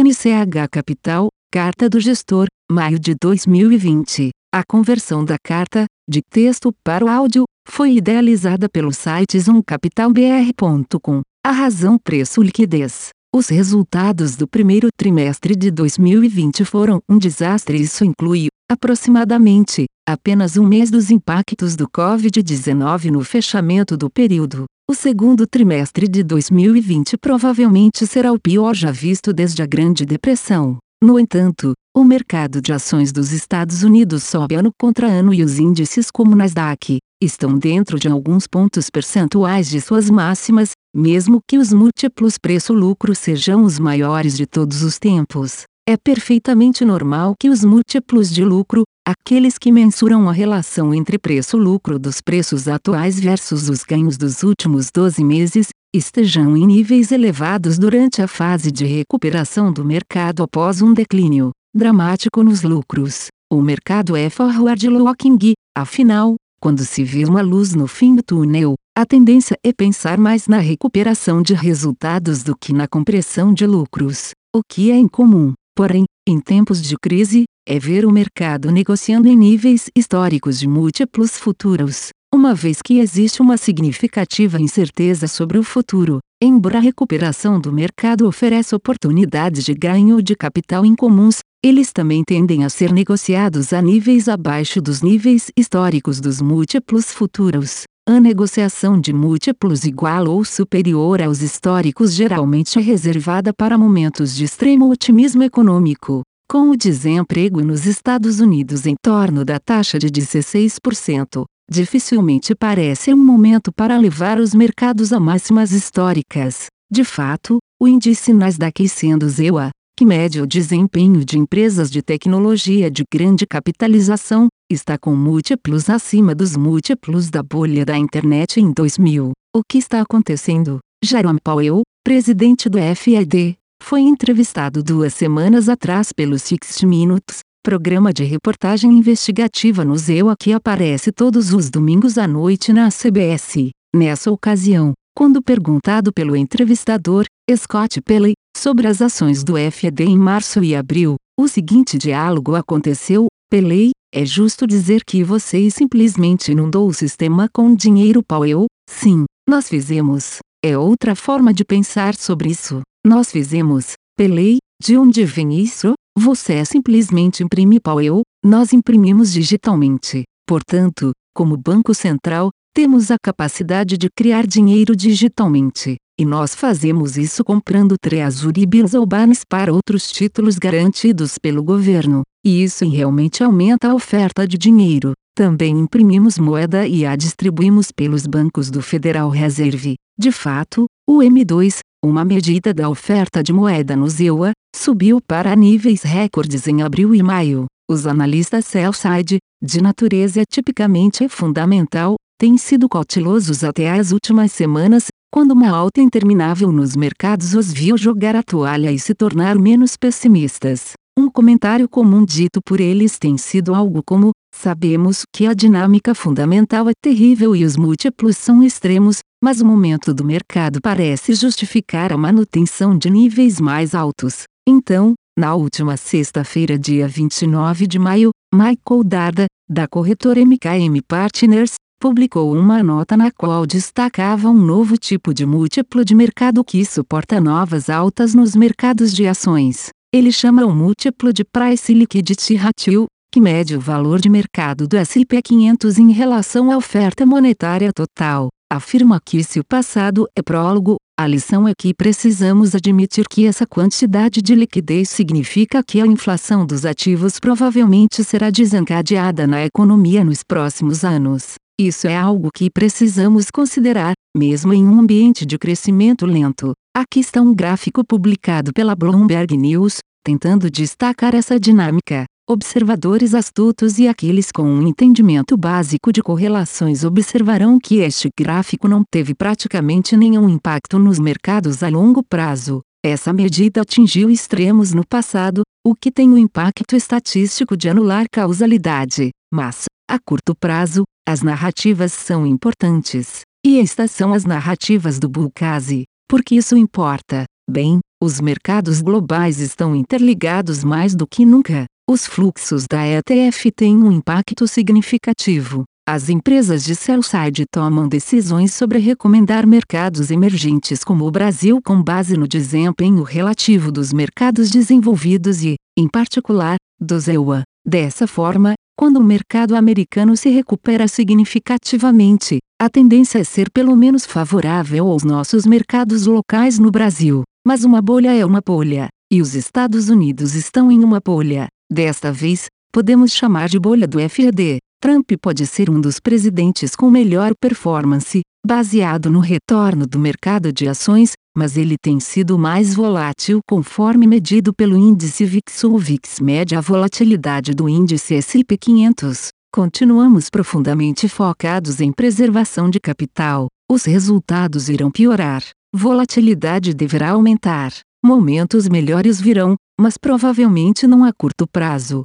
NCH Capital, Carta do Gestor, maio de 2020. A conversão da carta, de texto para o áudio, foi idealizada pelo site zoomcapitalbr.com. A razão preço liquidez. Os resultados do primeiro trimestre de 2020 foram um desastre. Isso inclui, aproximadamente, apenas um mês dos impactos do Covid-19 no fechamento do período. O segundo trimestre de 2020 provavelmente será o pior já visto desde a Grande Depressão. No entanto, o mercado de ações dos Estados Unidos sobe ano contra ano e os índices como Nasdaq estão dentro de alguns pontos percentuais de suas máximas, mesmo que os múltiplos preço-lucro sejam os maiores de todos os tempos. É perfeitamente normal que os múltiplos de lucro, aqueles que mensuram a relação entre preço-lucro dos preços atuais versus os ganhos dos últimos 12 meses, estejam em níveis elevados durante a fase de recuperação do mercado após um declínio dramático nos lucros. O mercado é forward looking, afinal, quando se vê uma luz no fim do túnel, a tendência é pensar mais na recuperação de resultados do que na compressão de lucros, o que é incomum. Porém, em tempos de crise, é ver o mercado negociando em níveis históricos de múltiplos futuros, uma vez que existe uma significativa incerteza sobre o futuro. Embora a recuperação do mercado ofereça oportunidades de ganho de capital incomuns, eles também tendem a ser negociados a níveis abaixo dos níveis históricos dos múltiplos futuros. A negociação de múltiplos igual ou superior aos históricos geralmente é reservada para momentos de extremo otimismo econômico. Com o desemprego nos Estados Unidos em torno da taxa de 16%, dificilmente parece um momento para levar os mercados a máximas históricas. De fato, o índice Nasdaq sendo ZEWA, que mede o desempenho de empresas de tecnologia de grande capitalização, está com múltiplos acima dos múltiplos da bolha da internet em 2000. O que está acontecendo? Jerome Powell, presidente do FED, foi entrevistado duas semanas atrás pelo 60 Minutes, programa de reportagem investigativa no ZEUA que aparece todos os domingos à noite na CBS. Nessa ocasião, quando perguntado pelo entrevistador, Scott Pelley, sobre as ações do FED em março e abril, o seguinte diálogo aconteceu: Pelley, é justo dizer que você simplesmente inundou o sistema com dinheiro Powell? Sim, nós fizemos. É outra forma de pensar sobre isso. Nós fizemos. Pelley, de onde vem isso? Você simplesmente imprime Powell, nós imprimimos digitalmente. Portanto, como Banco Central, temos a capacidade de criar dinheiro digitalmente. E nós fazemos isso comprando Treasury Bills ou Barnes para outros títulos garantidos pelo governo. E isso realmente aumenta a oferta de dinheiro. Também imprimimos moeda e a distribuímos pelos bancos do Federal Reserve. De fato, o M2, uma medida da oferta de moeda no ZEUA, subiu para níveis recordes em abril e maio. Os analistas sell-side, de natureza tipicamente fundamental, têm sido cautelosos até as últimas semanas, quando uma alta interminável nos mercados os viu jogar a toalha e se tornar menos pessimistas. Um comentário comum dito por eles tem sido algo como: sabemos que a dinâmica fundamental é terrível e os múltiplos são extremos, mas o momento do mercado parece justificar a manutenção de níveis mais altos. Então, na última sexta-feira, dia 29 de maio, Michael Darda, da corretora MKM Partners, publicou uma nota na qual destacava um novo tipo de múltiplo de mercado que suporta novas altas nos mercados de ações. Ele chama o múltiplo de Price Liquidity Ratio, que mede o valor de mercado do S&P 500 em relação à oferta monetária total. Afirma que se o passado é prólogo, a lição é que precisamos admitir que essa quantidade de liquidez significa que a inflação dos ativos provavelmente será desencadeada na economia nos próximos anos. Isso é algo que precisamos considerar, mesmo em um ambiente de crescimento lento. Aqui está um gráfico publicado pela Bloomberg News, tentando destacar essa dinâmica. Observadores astutos e aqueles com um entendimento básico de correlações observarão que este gráfico não teve praticamente nenhum impacto nos mercados a longo prazo. Essa medida atingiu extremos no passado, o que tem o impacto estatístico de anular causalidade. Mas, a curto prazo, as narrativas são importantes. E estas são as narrativas do Bull Case. Porque isso importa. Bem, os mercados globais estão interligados mais do que nunca. Os fluxos da ETF têm um impacto significativo. As empresas de sell-side tomam decisões sobre recomendar mercados emergentes como o Brasil com base no desempenho relativo dos mercados desenvolvidos e, em particular, dos EUA. Dessa forma, quando o mercado americano se recupera significativamente, a tendência é ser pelo menos favorável aos nossos mercados locais no Brasil. Mas uma bolha é uma bolha, e os Estados Unidos estão em uma bolha. Desta vez, podemos chamar de bolha do FED. Trump pode ser um dos presidentes com melhor performance, baseado no retorno do mercado de ações, mas ele tem sido mais volátil conforme medido pelo índice VIX ou VIX média a volatilidade do índice S&P 500. Continuamos profundamente focados em preservação de capital. Os resultados irão piorar. Volatilidade deverá aumentar. Momentos melhores virão, mas provavelmente não a curto prazo.